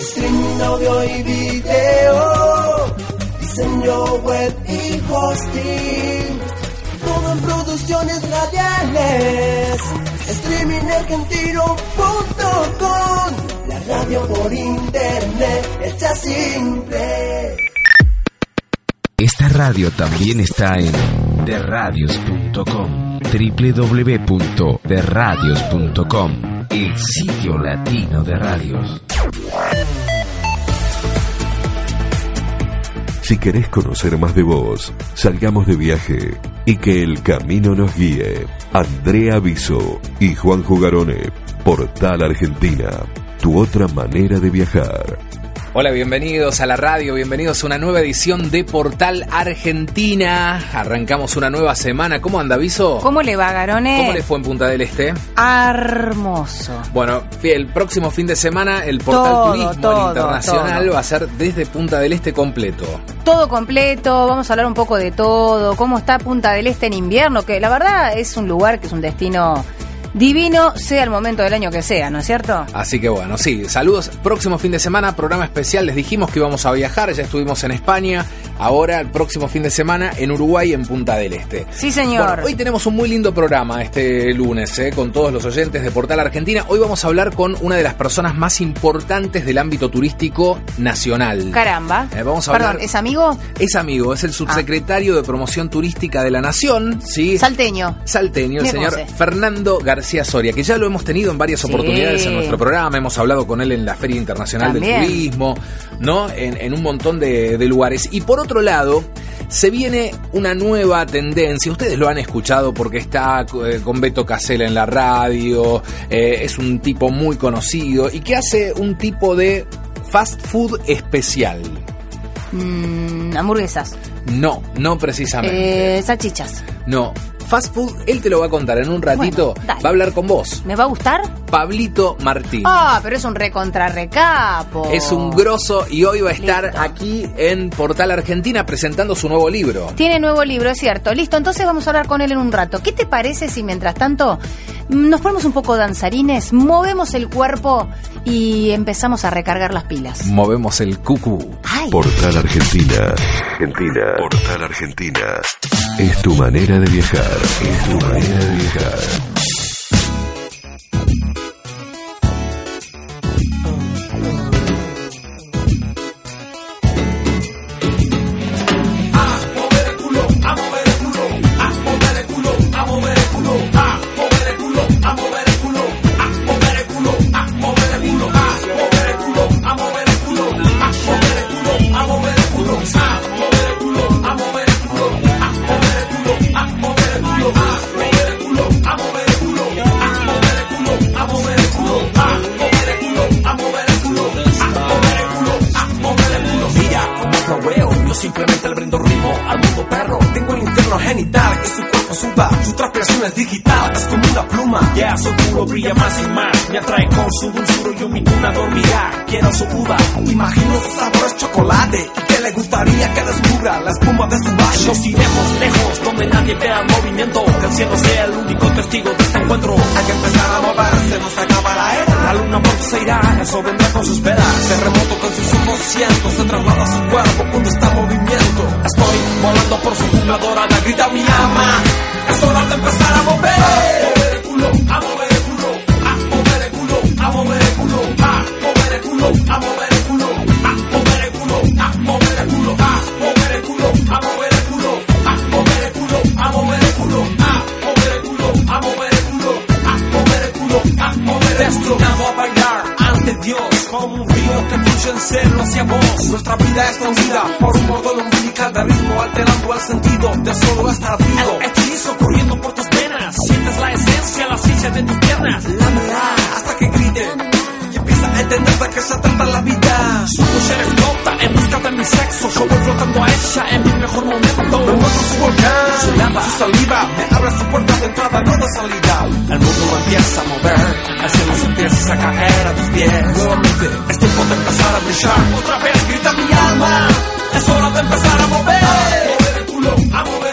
streaming audio y video, diseño web y hosting, todo en producciones radiales, streamingargentino.com, la radio por internet hecha simple. Esta radio también está en derradios.com www.derradios.com El sitio latino de radios Si querés conocer más de vos, salgamos de viaje y que el camino nos guíe. Andrea Viso y Juan Jugarone, Portal Argentina, tu otra manera de viajar. Hola, bienvenidos a la radio, bienvenidos a una nueva edición de Portal Argentina. Arrancamos una nueva semana. ¿Cómo anda, Viso? ¿Cómo le va, Garone? ¿Cómo le fue en Punta del Este? Hermoso. Bueno, el próximo fin de semana el Portal Todo, Turismo todo, Internacional todo. va a ser desde Punta del Este completo. Todo completo, vamos a hablar un poco de todo, cómo está Punta del Este en invierno, que la verdad es un lugar que es un destino divino, sea el momento del año que sea, ¿no es cierto? Así que bueno, sí, saludos. Próximo fin de semana, programa especial. Les dijimos que íbamos a viajar, ya estuvimos en España. Ahora, el próximo fin de semana, en Uruguay, en Punta del Este. Sí, señor. Bueno, hoy tenemos un muy lindo programa este lunes, ¿eh? con todos los oyentes de Portal Argentina. Hoy vamos a hablar con una de las personas más importantes del ámbito turístico nacional. Caramba. Eh, vamos a Perdón, hablar- ¿es amigo? Es amigo, es el subsecretario de Promoción Turística de la Nación, ¿sí? Salteño. Salteño, el señor. Fernando García Soria, que ya lo hemos tenido en varias Sí. oportunidades en nuestro programa, hemos hablado con él en la Feria Internacional También. del Turismo, ¿no? En, en un montón de, de lugares. Y por otro lado, se viene una nueva tendencia, ustedes lo han escuchado porque está eh, con Beto Casella en la radio, eh, es un tipo muy conocido y que hace un tipo de fast food especial. Mm, hamburguesas. No, no precisamente. Eh, salchichas. No, fast food, él te lo va a contar en un ratito. Bueno, va a hablar con vos. ¿Me va a gustar? Pablito Martín. Ah, pero es un recontra recapo. Es un grosso y hoy va a estar Listo. aquí en Portal Argentina presentando su nuevo libro. Tiene nuevo libro, es cierto. Listo, entonces vamos a hablar con él en un rato. ¿Qué te parece si mientras tanto nos ponemos un poco danzarines, movemos el cuerpo y empezamos a recargar las pilas? Movemos el cucú. ¡Ay! Portal Argentina. Argentina. Portal Argentina. Es tu manera de viajar. Es tu manera. Pluma. Ya su culo brilla más y más, me atrae con su dulzura y mi cuna dormirá. Quiero su uva, imagino su sabor es chocolate. Y que le gustaría que descubra la espuma de su valle. Nos iremos lejos, donde nadie vea el movimiento, que el cielo sea el único testigo de este encuentro. Hay que empezar a moverse, nos acaba la era. La luna pronto se irá, eso vendrá con sus velas. Terremoto con sus ojos cientos, se traslada su cuerpo cuando está en movimiento. Estoy volando por su jungla dorada, grita mi ama. Es hora de empezar a mover. A mover el culo, a mover el culo, a mover el culo, a mover el culo, a mover el culo, a mover el culo, a mover el culo, a mover el culo, a mover el culo, a mover el culo, a mover el culo, a mover el culo, a mover el culo, a mover el culo, a mover el culo, a. Destinado bailar ante Dios como un río que fluye en celo hacia vos. Nuestra vida es tangida por un modo umbilical de ritmo alterando el sentido de solo estar vivo. El hechizo corriendo por tus sientes la esencia, la ciencia de tus piernas. Lámela hasta que grite y empieza a entender de qué se trata la vida. Su ser explota en busca de mi sexo. Yo voy flotando a ella en mi mejor momento. Me muestro su volcán, su lava, su saliva. Me abre su puerta de entrada, no de salida. El mundo empieza a mover, el cielo se empieza a caer a tus pies. Nuevamente es tiempo de empezar a brillar. Otra vez grita mi alma, es hora de empezar a mover. A mover el culo, a mover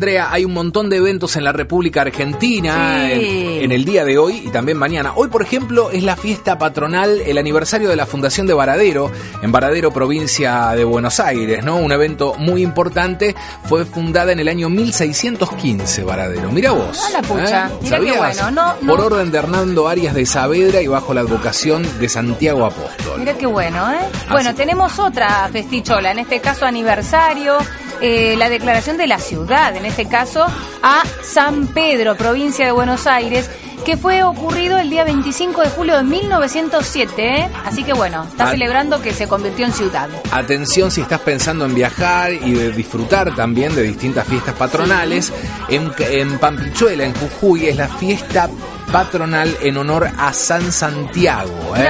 Andrea, hay un montón de eventos en la República Argentina Sí. en, en el día de hoy y también mañana. Hoy, por ejemplo, es la fiesta patronal, el aniversario de la Fundación de Varadero, en Varadero, provincia de Buenos Aires, ¿no? Un evento muy importante. Fue fundada en el año 1615, Varadero. Mira vos. A la pucha. ¿eh? Mirá qué bueno. No, no. Por orden de Hernando Arias de Saavedra y bajo la advocación de Santiago Apóstol. Mira qué bueno, ¿eh? Bueno, Así. tenemos otra festichola, en este caso aniversario, eh, la declaración de la ciudad, en este caso a San Pedro, provincia de Buenos Aires, que fue ocurrido el día 25 de julio de 1907, ¿eh? Así que bueno, está Ah. celebrando que se convirtió en ciudad. Atención si estás pensando en viajar y de disfrutar también de distintas fiestas patronales. En, en Pampichuela, en Jujuy, es la fiesta patronal en honor a San Santiago. ¿eh?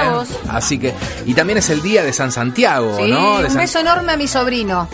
Así que, y también es el día de San Santiago, Sí, ¿no? De un San- beso enorme a mi sobrino.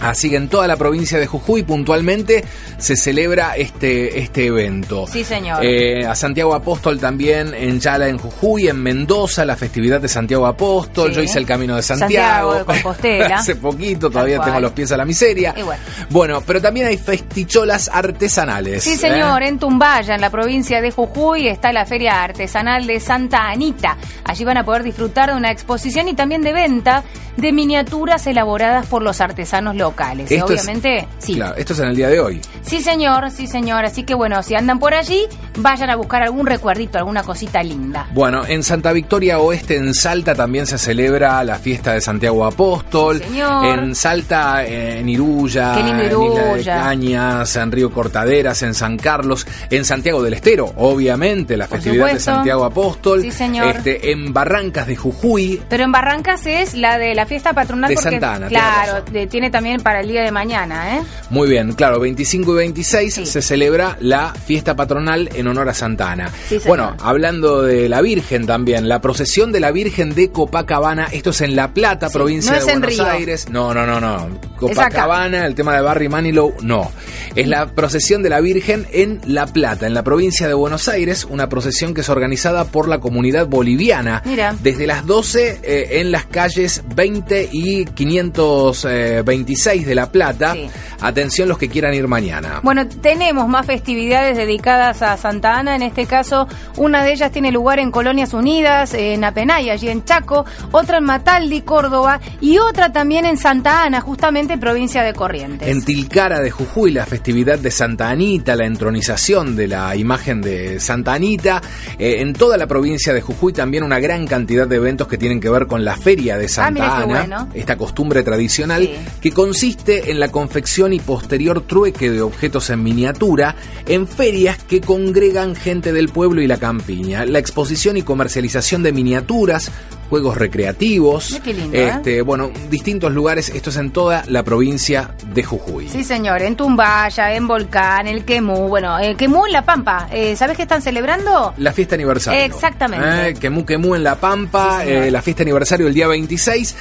Así que en toda la provincia de Jujuy puntualmente se celebra este, este evento. Sí, señor. Eh, a Santiago Apóstol también en Chala, en Jujuy, en Mendoza, la festividad de Santiago Apóstol. Sí. Yo hice el camino de Santiago Santiago. de Compostela. Hace poquito, todavía tengo los pies a la miseria. Y bueno. Bueno, pero también hay festicholas artesanales. Sí, ¿eh? señor, en Tumbaya, en la provincia de Jujuy, está la Feria Artesanal de Santa Anita. Allí van a poder disfrutar de una exposición y también de venta de miniaturas elaboradas por los artesanos locales. Esto es- Obviamente, sí. Claro, esto es en el día de hoy. Sí, señor, sí, señor. Así que bueno, si andan por allí, vayan a buscar algún recuerdito, alguna cosita linda. Bueno, en Santa Victoria Oeste, en Salta, también se celebra la fiesta de Santiago Apóstol. Sí, señor. En Salta, eh, en Iruya, en Isla de. Cañas, en Río Cortaderas, en San Carlos, en Santiago del Estero, obviamente, la Por festividad de. Santiago Apóstol. Sí, señor. Este, en Barrancas de Jujuy. Pero en Barrancas es la de la fiesta patronal De porque, Santa Ana, tiene claro, tiene también para el día de mañana, ¿eh? Muy bien, claro, 25 y 26 Sí. se celebra la fiesta patronal en honor a Santa Ana. Sí, bueno, hablando de la Virgen también, la procesión de la Virgen de Copacabana, esto es en La Plata, Sí, provincia no de Buenos Río. Aires. No, no, no, no. Copacabana, el tema de Barry Manilow, no. Es la procesión de la Virgen en La Plata, en la provincia de Buenos Aires, una procesión que es organizada por la comunidad boliviana. Mira. Desde las 12 eh, en las calles 20 y 526 de La Plata. Sí. Atención los que quieran ir mañana. Bueno, tenemos más festividades dedicadas a Santa Ana. En este caso, una de ellas tiene lugar en Colonias Unidas, en Apenay, allí en Chaco, otra en Mataldi, Córdoba, y otra también en Santa Ana, justamente provincia de Corrientes. En Tilcara de Jujuy, la festividad de Santa Anita, la entronización de la imagen de Santa Anita. Eh, en toda la provincia de Jujuy también una gran cantidad de eventos que tienen que ver con la feria de Santa Ah, qué Ana, bueno. esta costumbre tradicional Sí. que consiste en la confección y posterior trueque de objetos en miniatura en ferias que congregan gente del pueblo y la campiña. La exposición y comercialización de miniaturas, juegos recreativos, lindo, ¿eh? este, bueno, distintos lugares, esto es en toda la provincia de Jujuy. Sí, señor, en Tumbaya, en Volcán, el Quemú, bueno, el Quemú en La Pampa. Eh, ¿Sabes qué están celebrando? La fiesta aniversario. Exactamente. Eh, Quemú Quemú en La Pampa, Sí, eh, la fiesta aniversario el día 26.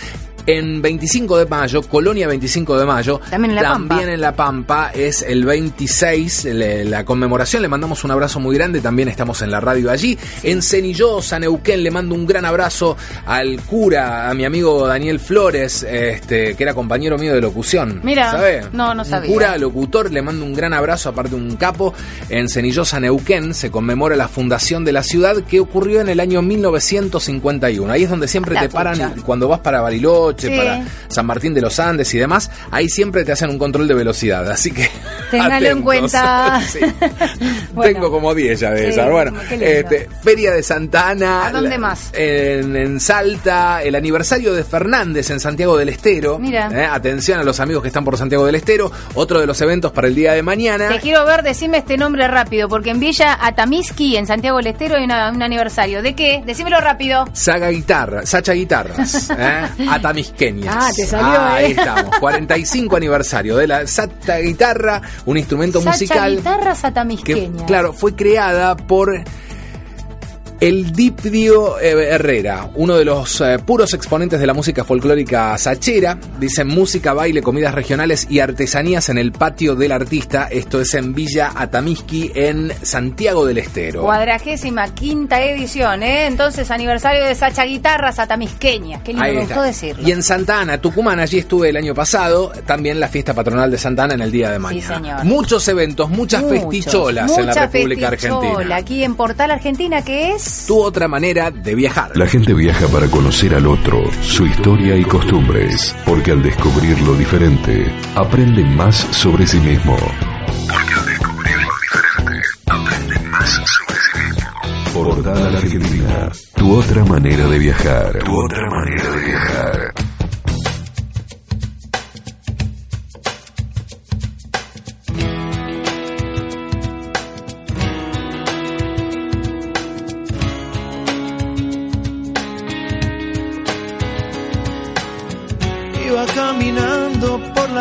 En 25 de mayo, Colonia 25 de mayo. También en La Pampa. También en La Pampa es el 26, le- la conmemoración. Le mandamos un abrazo muy grande. También estamos en la radio allí. En Cenillosa, Neuquén, le mando un gran abrazo al cura, a mi amigo Daniel Flores, este, que era compañero mío de locución. Mira, ¿sabe? no, no sabía. Un cura, locutor, le mando un gran abrazo, aparte un capo. En Cenillosa, Neuquén, se conmemora la fundación de la ciudad que ocurrió en el año 1951. Ahí es donde siempre La te paran cuando vas para Bariloche, Sí. para San Martín de los Andes y demás. Ahí siempre te hacen un control de velocidad, así que. Téngalo en cuenta. Sí. Bueno. Tengo como 10 ya de esas. Bueno, este, Feria de Santa Ana. ¿A dónde más? En, en Salta, el aniversario de Fernández en Santiago del Estero. Mira. Eh, atención a los amigos que están por Santiago del Estero. Otro de los eventos para el día de mañana. Te quiero ver, decime este nombre rápido, porque en Villa Atamiski, en Santiago del Estero, hay una- un aniversario. ¿De qué? Decímelo rápido. Saga Guitarra, Sacha Guitarras, ¿eh? Ah, te salió, Ah, Ahí ¿eh? estamos, 45 aniversario de la Sacha Guitarra, un instrumento Sacha musical Guitarras que, Atamisqueñas. claro, fue creada por El Dipdio eh, Herrera, uno de los eh, puros exponentes de la música folclórica sachera, dice música, baile, comidas regionales y artesanías en el patio del artista. Esto es en Villa Atamisqui, en Santiago del Estero. Cuadragésima quinta edición, ¿eh? Entonces, aniversario de Sacha Guitarras Atamisqueña. Qué lindo Ahí me está. gustó decirlo. Y en Santa Ana, Tucumán, allí estuve el año pasado, también la fiesta patronal de Santa Ana en el día de mañana. señor. Muchos eventos, muchas Muchos, festicholas en la mucha República festichola. Argentina. Aquí en Portal Argentina, que es... Tu otra manera de viajar. La gente viaja para conocer al otro, su historia y costumbres, porque al descubrir lo diferente, aprende más sobre sí mismo. Porque al descubrir lo diferente, aprende más sobre sí mismo. Portal Argentina, tu otra manera de viajar. Tu otra manera de viajar.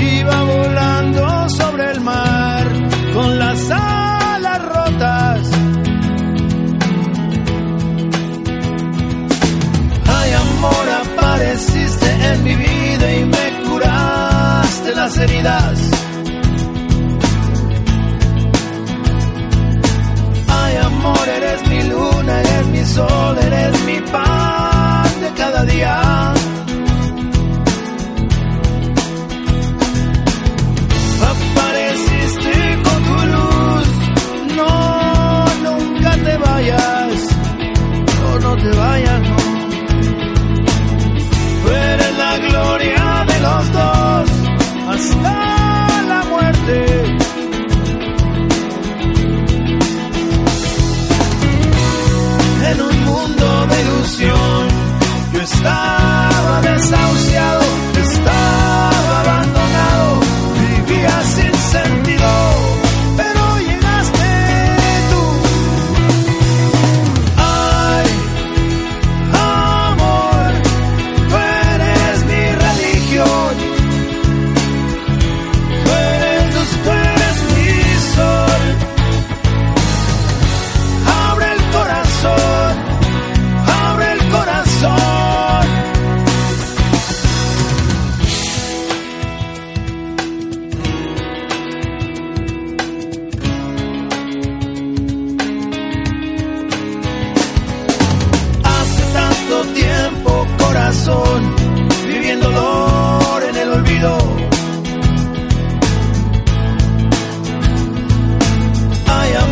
Iba volando sobre el mar con las alas rotas. Ay, amor, apareciste en mi vida y me curaste las heridas.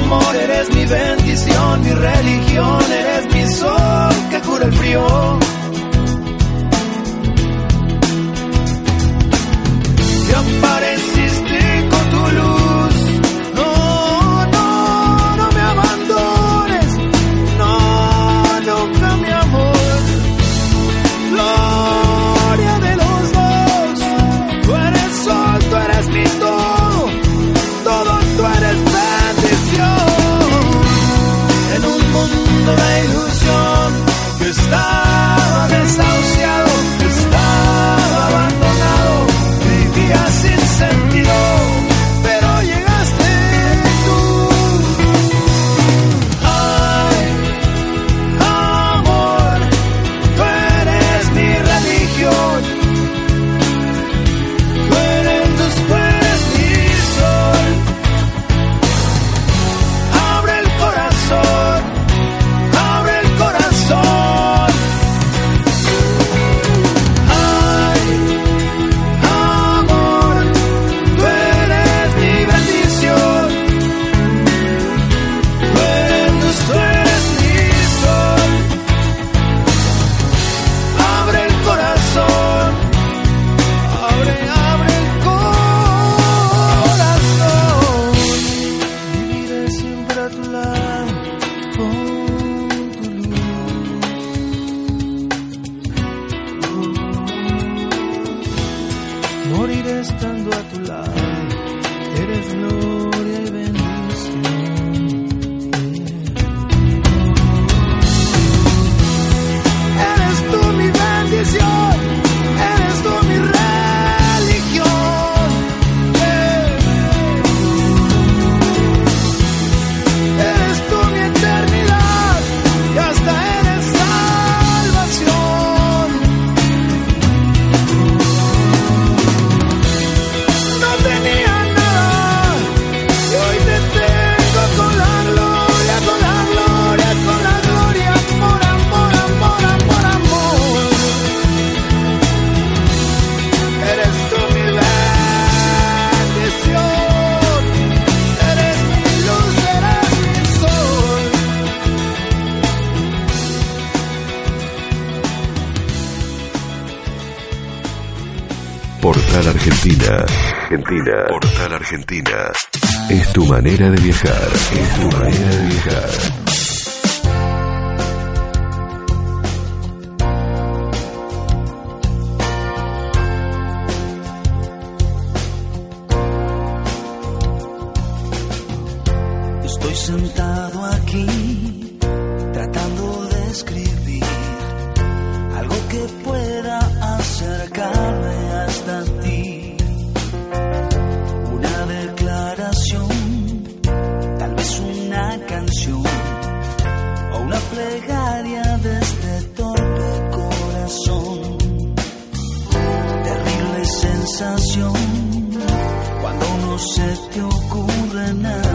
Amor, eres mi bendición, mi religión, eres mi sol que cura el frío. estando a tu lado, eres gloria y bendición. Argentina. Argentina. Portal Argentina. Es tu manera de viajar. Es tu manera de viajar. Cuando no se te ocurre nada.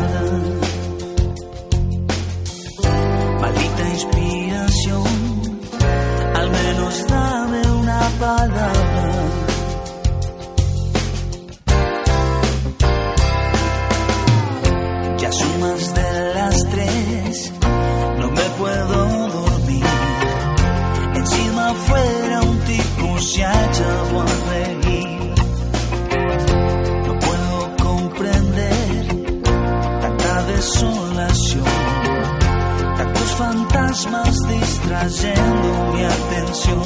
Fantasmas distrayendo mi atención.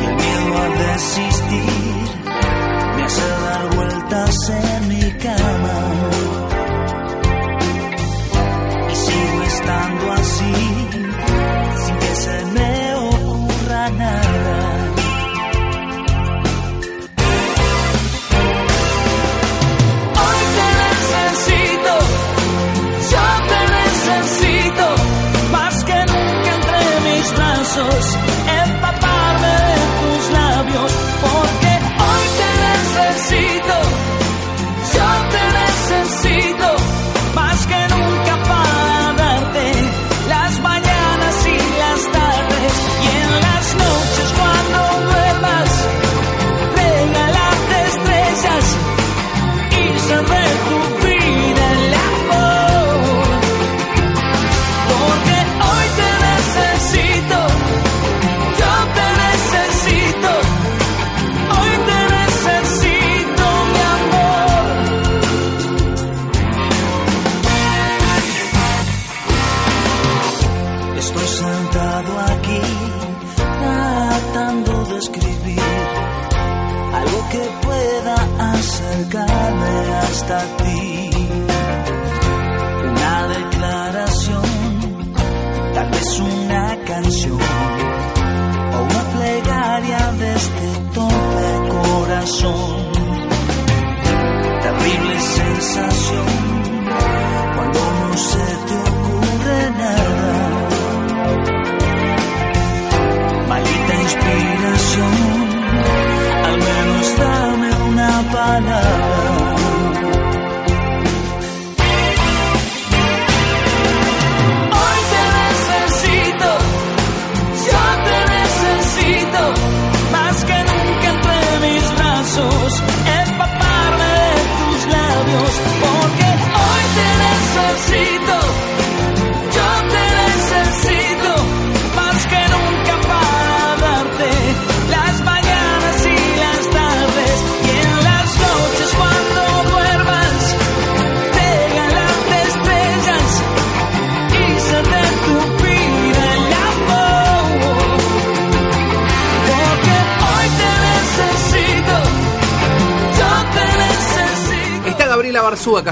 Y el miedo a desistir me hace dar vueltas en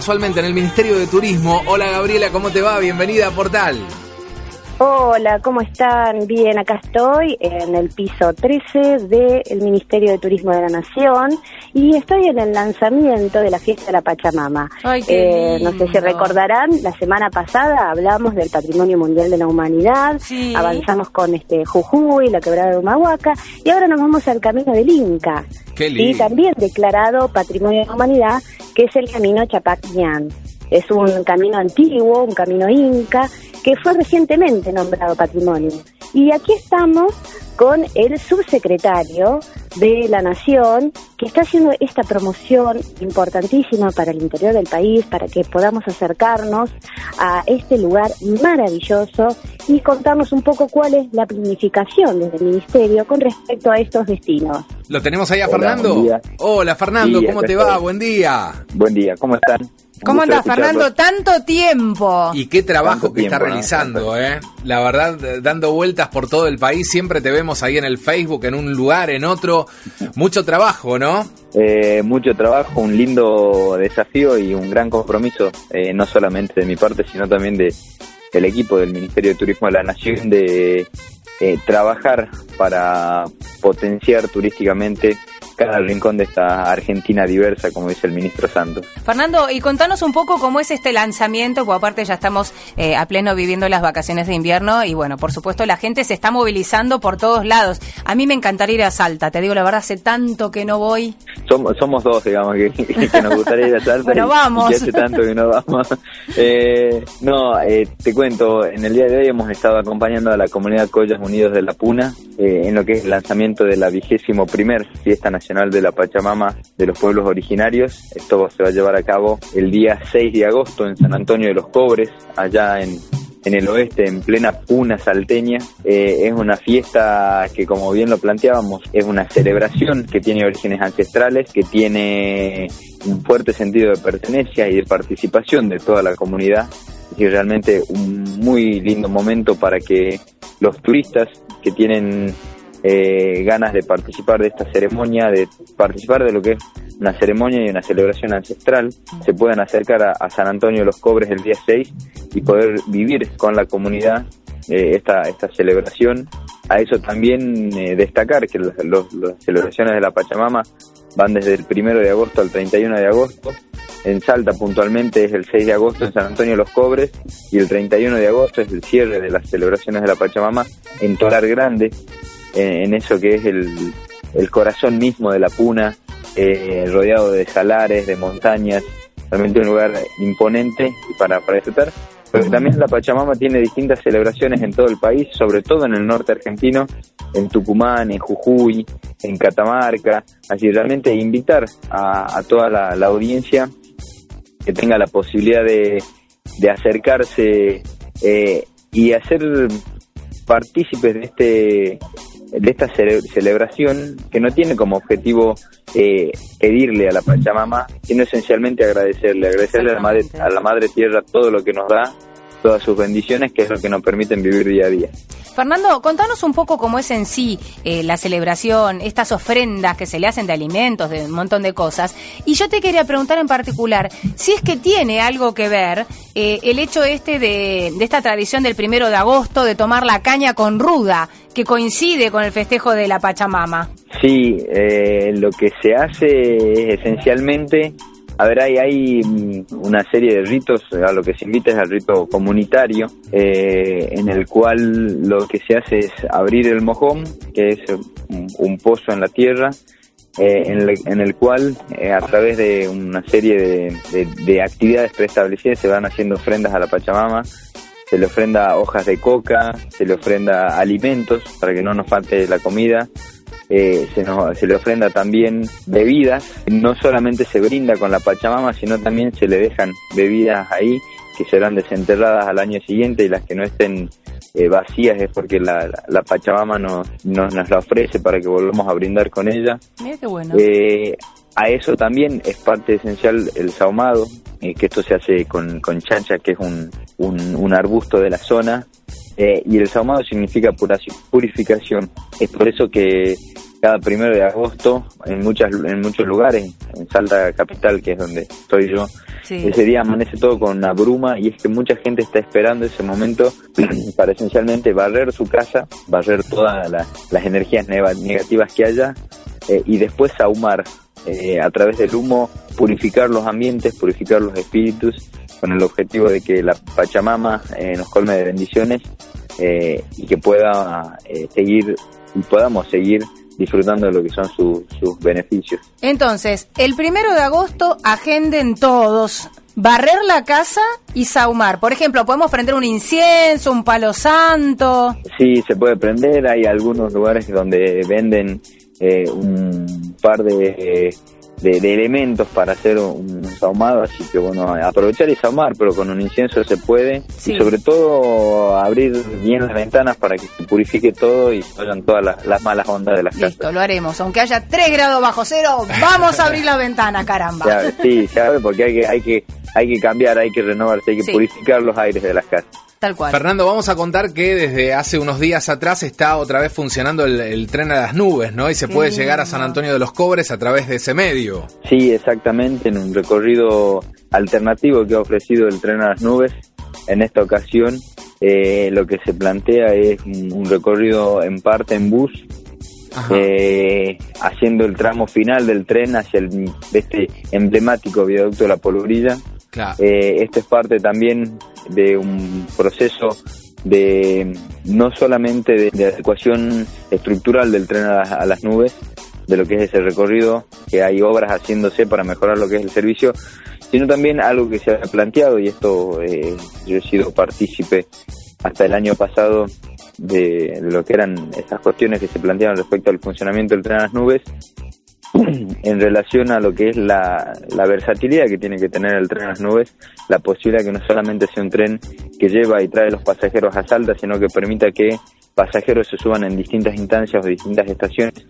casualmente en el Ministerio de Turismo. Hola Gabriela, ¿cómo te va? Bienvenida a Portal. Hola, ¿cómo están? Bien, acá estoy en el piso 13 del Ministerio de Turismo de la Nación y estoy en el lanzamiento de la fiesta de la Pachamama. Ay, qué Eh, no sé si recordarán, la semana pasada hablamos del Patrimonio Mundial de la Humanidad, Sí. avanzamos con este Jujuy, la quebrada de Humahuaca y ahora nos vamos al Camino del Inca. Qué Sí, lindo. también declarado Patrimonio de la Humanidad, que es el Camino Chapac-Ñan. Es un camino antiguo, un camino inca, que fue recientemente nombrado patrimonio. Y aquí estamos con el subsecretario de la Nación, que está haciendo esta promoción importantísima para el interior del país, para que podamos acercarnos a este lugar maravilloso y contarnos un poco cuál es la planificación desde el Ministerio con respecto a estos destinos. ¿Lo tenemos ahí a Hola, Fernando? Hola Fernando, Sí, ¿cómo te va? estoy. Buen día. Buen día, ¿cómo están? ¿Cómo andás, Fernando? Tanto tiempo. Y qué trabajo que está realizando, ¿eh? La verdad, eh, dando vueltas por todo el país, siempre te vemos ahí en el Facebook, en un lugar, en otro. Mucho trabajo, ¿no? Eh, mucho trabajo, un lindo desafío y un gran compromiso, eh, no solamente de mi parte, sino también de del equipo del Ministerio de Turismo de la Nación, de eh, trabajar para potenciar turísticamente cada rincón de esta Argentina diversa, como dice el ministro Santos. Fernando, y contanos un poco cómo es este lanzamiento, porque aparte ya estamos eh, a pleno viviendo las vacaciones de invierno y bueno, por supuesto la gente se está movilizando por todos lados. A mí me encantaría ir a Salta, te digo la verdad, hace tanto que no voy. Somos, somos dos, digamos, que, que nos gustaría ir a Salta Bueno, y- vamos. y hace tanto que no vamos. Eh, no, eh, te cuento, en el día de hoy hemos estado acompañando a la comunidad Collas Unidos de la Puna eh, en lo que es el lanzamiento de la vigésimo primer Fiesta Nacional de la Pachamama de los Pueblos Originarios. Esto se va a llevar a cabo el día 6 de agosto en San Antonio de los Cobres, allá en en el oeste, en plena puna salteña. Eh, es una fiesta que, como bien lo planteábamos, es una celebración que tiene orígenes ancestrales, que tiene un fuerte sentido de pertenencia y de participación de toda la comunidad. Y realmente un muy lindo momento para que los turistas que tienen eh, ganas de participar de esta ceremonia, de participar de lo que es una ceremonia y una celebración ancestral, se puedan acercar a, San Antonio de los Cobres el día 6 y poder vivir con la comunidad eh, esta, esta celebración. A eso también eh, destacar que los- las celebraciones de la Pachamama van desde el primero de agosto al 31 de agosto. En Salta puntualmente es el 6 de agosto en San Antonio de los Cobres y el 31 de agosto es el cierre de las celebraciones de la Pachamama en Tolar Grande, en eso que es el, el corazón mismo de la Puna, eh, rodeado de salares, de montañas, realmente un lugar imponente para, para disfrutar. Pero también la Pachamama tiene distintas celebraciones en todo el país, sobre todo en el norte argentino, en Tucumán, en Jujuy, en Catamarca. Así realmente invitar a, a toda la, la audiencia que tenga la posibilidad de, de acercarse eh, y hacer partícipes de este de esta cele- celebración que no tiene como objetivo eh, pedirle a la Pachamama, sino esencialmente agradecerle, agradecerle a la, madre, a la Madre Tierra todo lo que nos da, todas sus bendiciones, que es lo que nos permiten vivir día a día. Fernando, contanos un poco cómo es en sí eh, la celebración, estas ofrendas que se le hacen de alimentos, de un montón de cosas. Y yo te quería preguntar en particular si es que tiene algo que ver eh, el hecho este de, de esta tradición del primero de agosto de tomar la caña con ruda, que coincide con el festejo de la Pachamama. Sí, eh, lo que se hace es esencialmente, a ver, hay, hay mm, una serie de ritos, a lo que se invita es al rito comunitario, eh, en el cual lo que se hace es abrir el mojón, que es un, un pozo en la tierra, eh, en, el, en el cual eh, a través de una serie de- de actividades preestablecidas se van haciendo ofrendas a la Pachamama, se le ofrenda hojas de coca, se le ofrenda alimentos para que no nos falte la comida, eh, se, nos- se le ofrenda también bebidas, no solamente se brinda con la Pachamama, sino también se le dejan bebidas ahí que serán desenterradas al año siguiente y las que no estén eh, vacías es porque la, la- la Pachamama nos, nos, nos la ofrece para que volvamos a brindar con ella. Mira qué bueno. Eh, a eso también es parte esencial el sahumado, eh, que esto se hace con, con chacha, que es un, un, un arbusto de la zona, eh, y el sahumado significa purificación. Es por eso que cada primero de agosto, en, muchas, en muchos lugares, en Salta Capital, que es donde estoy yo, Sí. ese día amanece todo con una bruma y es que mucha gente está esperando ese momento para esencialmente barrer su casa, barrer todas la- las energías negativas que haya eh, y después ahumar eh, a través del humo, purificar los ambientes, purificar los espíritus, con el objetivo de que la Pachamama eh, nos colme de bendiciones eh, y que pueda eh, seguir y podamos seguir disfrutando de lo que son su- sus beneficios. Entonces, el primero de agosto, agenden todos. Barrer la casa y saumar. Por ejemplo, podemos prender un incienso, un palo santo. Sí, se puede prender. Hay algunos lugares donde venden eh, un par de, de, de elementos para hacer un sahumado, así que bueno, aprovechar y sahumar, pero con un incienso se puede, Sí. y sobre todo abrir bien las ventanas para que se purifique todo y se vayan todas las, las malas ondas de las casas. Listo, lo haremos. Aunque haya 3 grados bajo cero, vamos a abrir la ventana, caramba. Se abre, sí, se abre porque hay que, hay que, hay que cambiar, hay que renovarse, hay que Sí. purificar los aires de las casas. Tal cual. Fernando, vamos a contar que desde hace unos días atrás está otra vez funcionando el, el tren a las nubes, ¿no? Y se Qué puede lindo. llegar a San Antonio de los Cobres a través de ese medio. Sí, exactamente, en un recorrido alternativo que ha ofrecido el tren a las nubes. En esta ocasión, eh, lo que se plantea es un, un recorrido en parte en bus, eh, haciendo el tramo final del tren hacia el, este emblemático viaducto de la Polvorilla. Claro. Eh, esto es parte también de un proceso de no solamente de, de adecuación estructural del tren a, las- a las nubes, de lo que es ese recorrido, que hay obras haciéndose para mejorar lo que es el servicio, sino también algo que se ha planteado, y esto eh, yo he sido partícipe hasta el año pasado de, lo que eran esas cuestiones que se planteaban respecto al funcionamiento del tren a las nubes, en relación a lo que es la, la versatilidad que tiene que tener el tren a las nubes, la posibilidad que no solamente sea un tren que lleva y trae los pasajeros a Salta, sino que permita que pasajeros se suban en distintas instancias o distintas estaciones,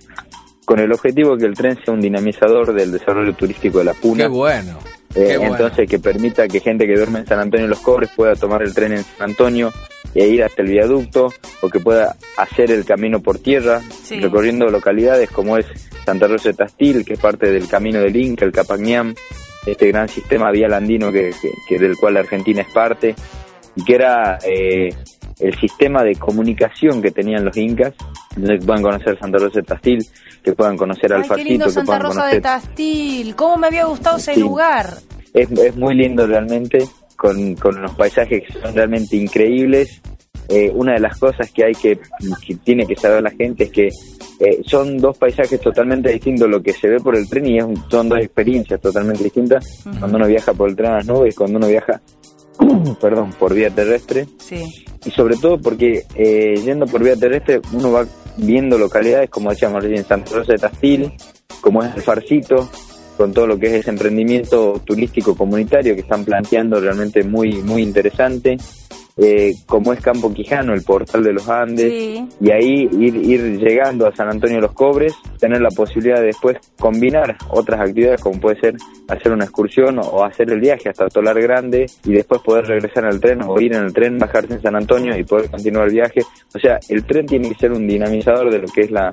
con el objetivo de que el tren sea un dinamizador del desarrollo turístico de la Puna. Qué bueno. Eh, Qué bueno. Entonces, que permita que gente que duerme en San Antonio de los Cobres pueda tomar el tren en San Antonio e ir hasta el viaducto, o que pueda hacer el camino por tierra, Sí. recorriendo localidades como es Santa Rosa de Tastil, que es parte del camino del Inca, el Capañam, este gran sistema vial andino que, que- que del cual la Argentina es parte, y que era eh, el sistema de comunicación que tenían los incas, donde puedan conocer Santa Rosa de Tastil, que puedan conocer Ay, qué lindo Alfarcito, que Santa puedan Rosa conocer de Tastil. ¿Cómo me había gustado ese lugar? es, es muy lindo realmente, con, con unos paisajes que son realmente increíbles. Eh, una de las cosas que hay que, que tiene que saber la gente es que eh, son dos paisajes totalmente distintos. Lo que se ve por el tren y es un- son dos experiencias totalmente distintas. Cuando uno viaja por el tren a las nubes cuando uno viaja perdón por vía terrestre. Sí. y sobre todo porque eh, yendo por vía terrestre uno va viendo localidades como decíamos recién Santa Rosa de Tastil, como es el Farcito, con todo lo que es ese emprendimiento turístico comunitario que están planteando realmente muy muy interesante, eh, como es Campo Quijano, el portal de los Andes, Sí. y ahí ir, ir llegando a San Antonio de los Cobres, tener la posibilidad de después combinar otras actividades como puede ser hacer una excursión o, hacer el viaje hasta Tolar Grande y después poder regresar en el tren o ir en el tren, bajarse en San Antonio y poder continuar el viaje. O sea, el tren tiene que ser un dinamizador de lo que es la,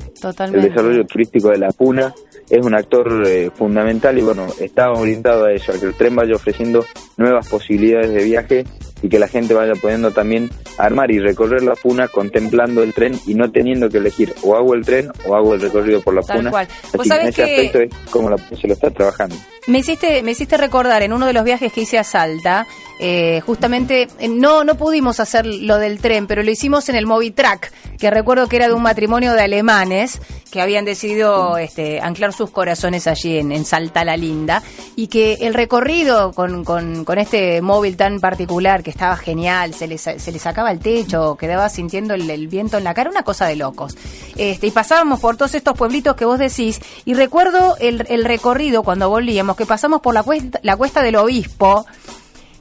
el desarrollo turístico de la Puna. Es un actor eh, fundamental y bueno, está orientado a eso, a que el tren vaya ofreciendo nuevas posibilidades de viaje y que la gente vaya pudiendo también armar y recorrer la Puna contemplando el tren y no teniendo que elegir o hago el tren o hago el recorrido por la Tal Puna. cual. Así Vos que en sabés ese que- aspecto es como la se lo está trabajando. Me hiciste, me hiciste recordar en uno de los viajes que hice a Salta, eh, justamente eh, no, no pudimos hacer lo del tren, pero lo hicimos en el Movitrack, que recuerdo que era de un matrimonio de alemanes que habían decidido este, anclar sus corazones allí en, en Salta la Linda, y que el recorrido con, con, con este móvil tan particular que estaba genial, se les, se les sacaba el techo, quedaba sintiendo el, el viento en la cara, una cosa de locos. Este, y pasábamos por todos estos pueblitos que vos decís, y recuerdo el, el recorrido cuando volvíamos, que pasamos por la cuesta, la cuesta del obispo,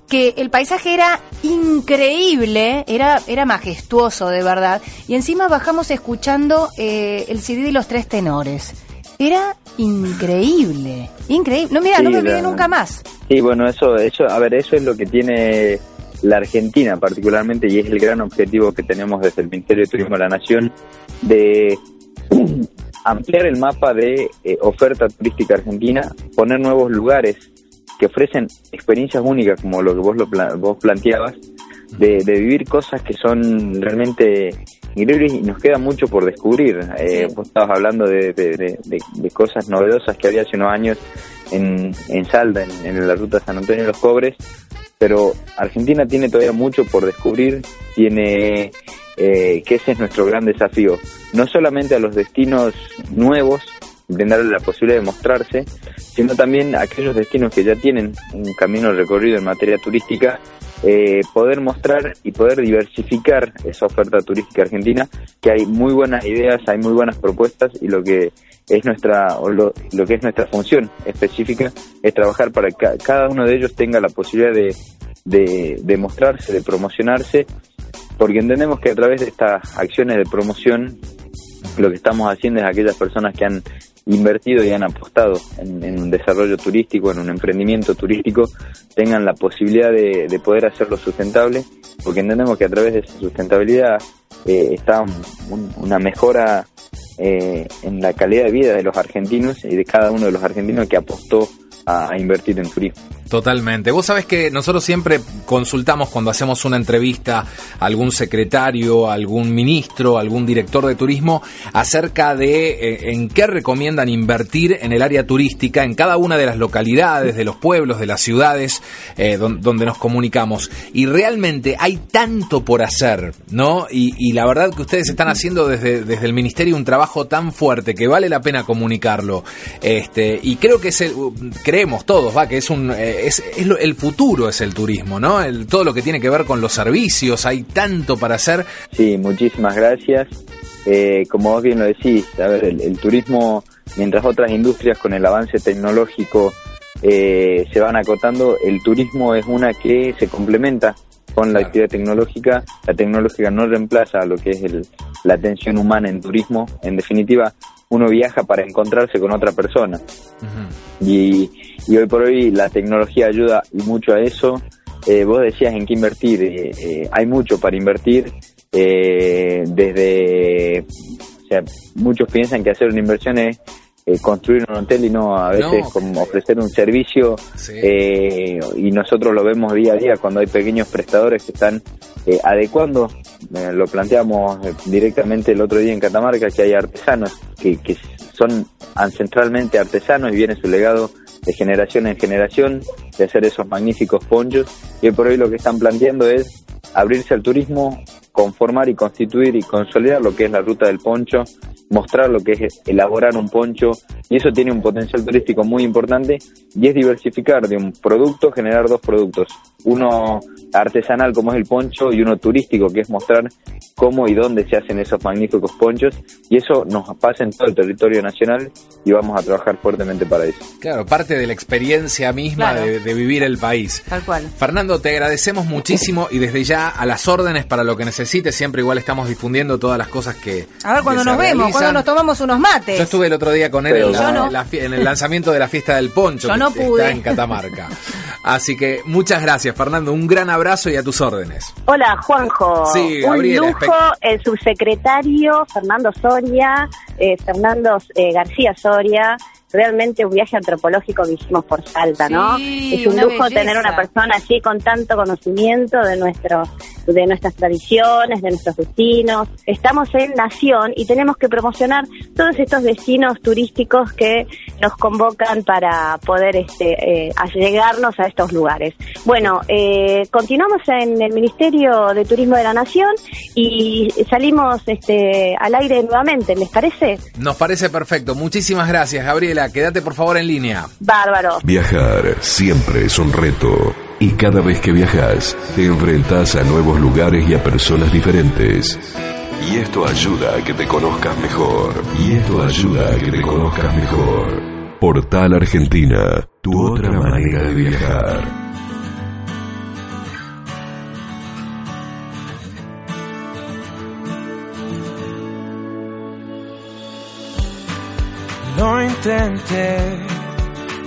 que el paisaje era increíble, era, era majestuoso de verdad, y encima bajamos escuchando eh, el CD de los tres tenores. Era increíble, increíble. No, mira, Sí, no me olvidé la- nunca más. Sí, bueno, eso, eso, a ver, eso es lo que tiene la Argentina particularmente y es el gran objetivo que tenemos desde el Ministerio de Turismo de la Nación de ampliar el mapa de eh, oferta turística argentina, poner nuevos lugares que ofrecen experiencias únicas como lo que vos lo vos planteabas, de, de vivir cosas que son realmente y nos queda mucho por descubrir. Eh, Sí. Vos estabas hablando de, de- de- de- de cosas novedosas que había hace unos años en, en Salta, en, en la ruta San Antonio de los Cobres, pero Argentina tiene todavía mucho por descubrir, tiene eh, que ese es nuestro gran desafío, no solamente a los destinos nuevos, brindarle la posibilidad de mostrarse, sino también a aquellos destinos que ya tienen un camino recorrido en materia turística, eh, poder mostrar y poder diversificar esa oferta turística argentina, que hay muy buenas ideas, hay muy buenas propuestas y lo que es nuestra o lo, que es nuestra función específica es trabajar para que cada uno de ellos tenga la posibilidad de, de, de mostrarse, de promocionarse, porque entendemos que a través de estas acciones de promoción lo que estamos haciendo es aquellas personas que han invertido y han apostado en, un desarrollo turístico, en un emprendimiento turístico, tengan la posibilidad de, de poder hacerlo sustentable, porque entendemos que a través de esa sustentabilidad eh, está un- una mejora eh, en la calidad de vida de los argentinos y de cada uno de los argentinos que apostó a, invertir en turismo. Totalmente. Vos sabés que nosotros siempre consultamos cuando hacemos una entrevista a algún secretario, algún ministro, algún director de turismo acerca de eh, en qué recomiendan invertir en el área turística en cada una de las localidades, de los pueblos, de las ciudades eh, don- donde nos comunicamos. Y realmente hay tanto por hacer, ¿no? Y, la verdad que ustedes están haciendo desde, desde el ministerio un trabajo tan fuerte que vale la pena comunicarlo. Este, y creo que es creemos todos, va, que es un eh, es, es lo- el futuro es el turismo, ¿no? El- todo lo que tiene que ver con los servicios, hay tanto para hacer. Sí, muchísimas gracias. Eh, como vos bien lo decís, a ver, el, el turismo, mientras otras industrias con el avance tecnológico eh, se van acotando, el turismo es una que se complementa con la actividad tecnológica. La tecnológica no reemplaza a lo que es el- la atención humana en turismo. En definitiva, uno viaja para encontrarse con otra persona. Y, hoy por hoy la tecnología ayuda mucho a eso. Eh, vos decías en qué invertir. eh, eh, hay mucho para invertir. eh, desde, o sea, muchos piensan que hacer una inversión es eh, construir un hotel y no a veces No. como ofrecer un servicio. Sí. eh, y nosotros lo vemos día a día cuando hay pequeños prestadores que están eh, adecuando. eh, lo planteamos eh, directamente el otro día en Catamarca que hay artesanos que, que son ancestralmente artesanos y viene su legado de generación en generación de hacer esos magníficos ponchos y hoy por hoy lo que están planteando es abrirse al turismo, conformar y constituir y consolidar lo que es la ruta del poncho, mostrar lo que es elaborar un poncho y eso tiene un potencial turístico muy importante y es diversificar de un producto, generar dos productos, uno artesanal como es el poncho y uno turístico que es mostrar cómo y dónde se hacen esos magníficos ponchos y eso nos pasa en todo el territorio nacional y vamos a trabajar fuertemente para eso. Claro, parte de la experiencia misma Claro. de, de vivir el país. Tal cual. Fernando, te agradecemos muchísimo y desde ya a las órdenes para lo que necesites. Siempre igual estamos difundiendo todas las cosas que. A ver, cuando nos vemos, cuando nos tomamos unos mates. Yo estuve el otro día con él en, la- no. en la fie- en el lanzamiento de la fiesta del poncho. Yo que no está pude. en Catamarca. Así que muchas gracias, Fernando. Un gran abrazo y a tus órdenes. Hola, Juanjo. Sí, Un lujo, el subsecretario Fernando Soria, eh, Fernando eh, García Soria. Realmente un viaje antropológico que hicimos por Salta, ¿no? Sí, Es un lujo belleza. tener una persona así con tanto conocimiento de nuestro, de nuestras tradiciones, de nuestros destinos. Estamos en Nación y tenemos que promocionar todos estos destinos turísticos que nos convocan para poder este, eh, allegarnos a estos lugares. Bueno, eh, continuamos en el Ministerio de Turismo de la Nación y salimos este, al aire nuevamente, ¿les parece? Nos parece perfecto. Muchísimas gracias, Gabriela. Quédate por favor en línea. Bárbaro. Viajar siempre es un reto y cada vez que viajas te enfrentas a nuevos lugares y a personas diferentes. Y esto ayuda a que te conozcas mejor. Y esto ayuda a que te conozcas mejor. Portal Argentina, tu otra manera de viajar. Intenté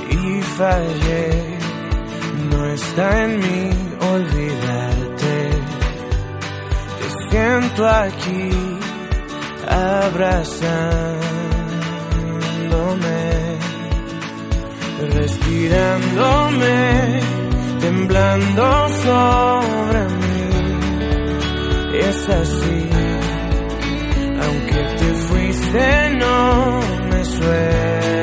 y fallé. No está en mí olvidarte. Te siento aquí abrazándome, respirándome, temblando sobre mí. Es así, aunque te fuiste, no me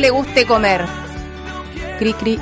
le guste comer. Cri, cri,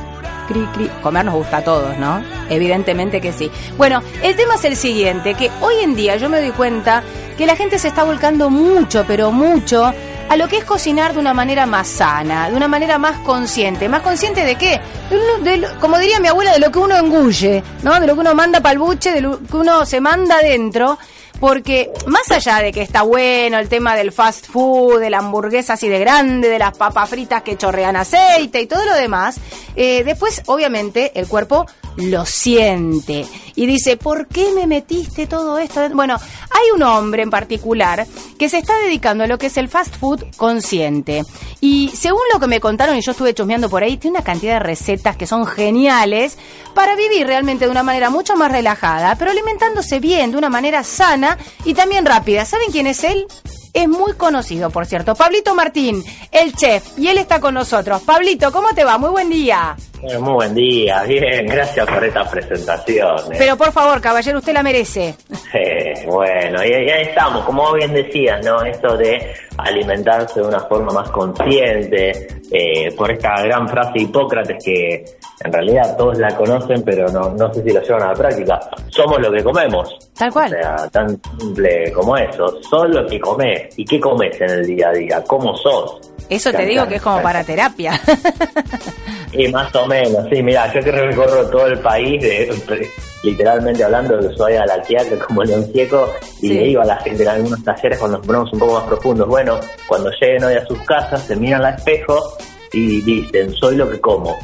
cri, cri. Comer nos gusta a todos, ¿no? Evidentemente que sí. Bueno, el tema es el siguiente, que hoy en día yo me doy cuenta que la gente se está volcando mucho, pero mucho, a lo que es cocinar de una manera más sana, de una manera más consciente. ¿Más consciente de qué? De de lo- como diría mi abuela, de lo que uno engulle, ¿no? De lo que uno manda para el buche, de lo que uno se manda adentro. Porque más allá de que está bueno el tema del fast food, de la hamburguesa así de grande, de las papas fritas que chorrean aceite y todo lo demás, eh, después obviamente el cuerpo lo siente y dice, ¿por qué me metiste todo esto? dentro?". Bueno, hay un hombre en particular que se está dedicando a lo que es el fast food consciente. Y según lo que me contaron y yo estuve chusmeando por ahí, tiene una cantidad de recetas que son geniales para vivir realmente de una manera mucho más relajada, pero alimentándose bien, de una manera sana y también rápida. ¿Saben quién es él? Es muy conocido, por cierto. Pablito Martín, el chef, y él está con nosotros. Pablito, ¿cómo te va? Muy buen día. Eh, Muy buen día, bien, gracias por esta presentación. eh. Pero por favor, caballero, usted la merece. Eh, bueno, y, y ahí estamos, como bien decías, ¿no? Esto de alimentarse de una forma más consciente, eh, por esta gran frase de Hipócrates que en realidad todos la conocen, pero no, no sé si lo llevan a la práctica. Somos lo que comemos. Tal cual. O sea, tan simple como eso. Sos lo que comes. ¿Y qué comes en el día a día? ¿Cómo sos? Eso te digo que es como para terapia. Y más o menos, sí, mira, yo que recorro todo el país, de- literalmente hablando de Ushuaia a la Quiaca como León Cieco, y Sí. le digo a la gente en algunos talleres cuando nos ponemos un poco más profundos, bueno, cuando lleguen hoy a sus casas, se miran al espejo y dicen, soy lo que como.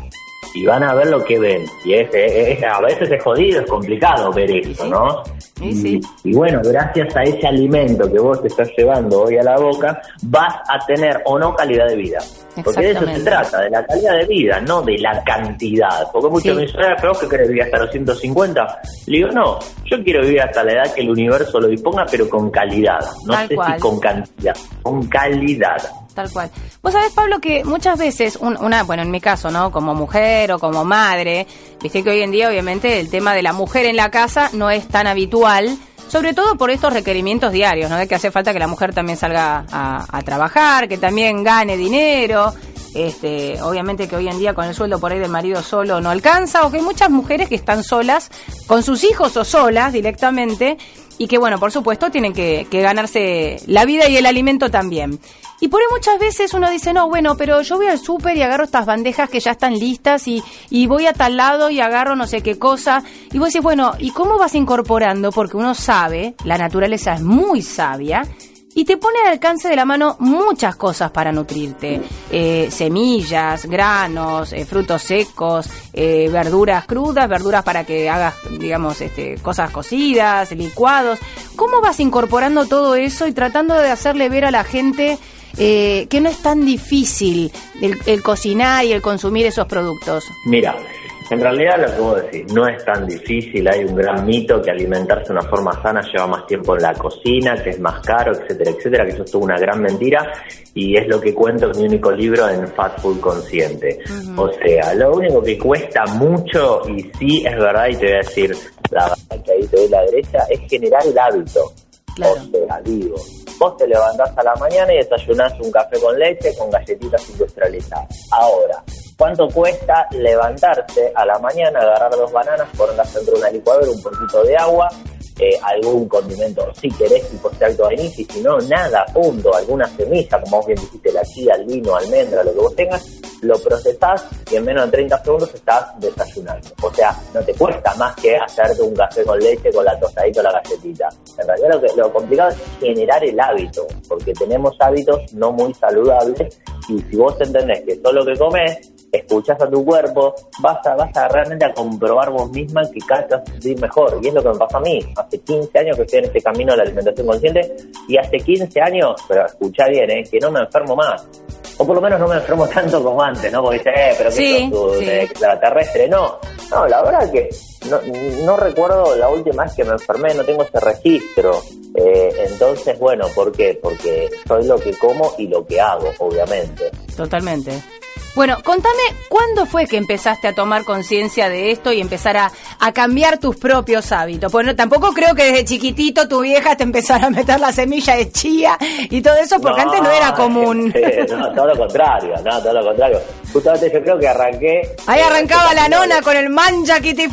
Y van a ver lo que ven. Y es, es- es- a veces es jodido, es complicado ver eso, ¿no? Sí, y, sí. y bueno, gracias a ese alimento que vos te estás llevando hoy a la boca, vas a tener o no calidad de vida. Porque de eso se trata, de la calidad de vida, no de la cantidad. Porque muchos Sí. me dicen, "Ah, pero vos que querés vivir hasta los 150. Le digo, no, yo quiero vivir hasta la edad que el universo lo disponga, pero con calidad. No Tal sé cual. si con cantidad, con calidad. Tal cual. Vos sabés, Pablo, que muchas veces, un- una, bueno, en mi caso, ¿no? Como mujer o como madre, viste que hoy en día, obviamente, el tema de la mujer en la casa no es tan habitual, sobre todo por estos requerimientos diarios, ¿no? De que hace falta que la mujer también salga a, trabajar, que también gane dinero. Este, obviamente que hoy en día con el sueldo por ahí del marido solo no alcanza, o que hay muchas mujeres que están solas, con sus hijos o solas directamente, y que bueno, por supuesto tienen que, que ganarse la vida y el alimento también. Y por ahí muchas veces uno dice, no, bueno, pero yo voy al súper y agarro estas bandejas que ya están listas y, y voy a tal lado y agarro no sé qué cosa. Y vos decís, bueno, ¿y cómo vas incorporando? Porque uno sabe, la naturaleza es muy sabia y te pone al alcance de la mano muchas cosas para nutrirte. Eh, semillas, granos, eh, frutos secos, eh, verduras crudas, verduras para que hagas, digamos, este, cosas cocidas, licuados. ¿Cómo vas incorporando todo eso y tratando de hacerle ver a la gente eh, que no es tan difícil el, el cocinar y el consumir esos productos? Mira, en realidad lo que vos decís no es tan difícil, hay un gran mito que alimentarse de una forma sana lleva más tiempo en la cocina, que es más caro, etcétera, etcétera, que eso es toda una gran mentira y es lo que cuento en mi único libro en Fat Food Consciente. O sea, lo único que cuesta mucho y sí es verdad y te voy a decir la verdad que ahí te doy la derecha, es generar el hábito. Claro. O sea, digo, vos te levantás a la mañana y desayunás un café con leche con galletitas industrializadas. Ahora, ¿cuánto cuesta levantarse a la mañana, agarrar dos bananas, ponerlas dentro de una licuadora, un poquito de agua, eh, algún condimento, si querés, tipo extracto de vainilla, y si no, nada, punto, alguna semilla, como vos bien dijiste, la chía, el vino, almendra, lo que vos tengas, lo procesás y en menos de 30 segundos estás desayunando. O sea, no te cuesta más que hacerte un café con leche, con la tostadita o la galletita. En realidad lo, que, lo complicado es generar el hábito, porque tenemos hábitos no muy saludables y si vos entendés que todo lo que comes, escuchás a tu cuerpo, vas a, vas a realmente a comprobar vos misma que cada te vas a sentir mejor. Y es lo que me pasó a mí. Hace 15 años que estoy en este camino de la alimentación consciente y hace 15 años, pero escuchá bien, ¿eh? que no me enfermo más. O por lo menos no me enfermo tanto como antes, ¿no? Porque dice, eh, pero que Sí, sos sí. de extraterrestre. No, no, la verdad que no, no recuerdo la última vez que me enfermé, no tengo ese registro. Eh, entonces, bueno, ¿por qué? Porque soy lo que como y lo que hago, obviamente. Totalmente. Bueno, contame, ¿cuándo fue que empezaste a tomar conciencia de esto y empezar a, a cambiar tus propios hábitos? Bueno, tampoco creo que desde chiquitito tu vieja te empezara a meter la semilla de chía y todo eso, porque antes no era común. eh, no, todo lo contrario, no, todo lo contrario. Justamente yo creo que arranqué... Ahí eh, arrancaba la nona con el mancha que te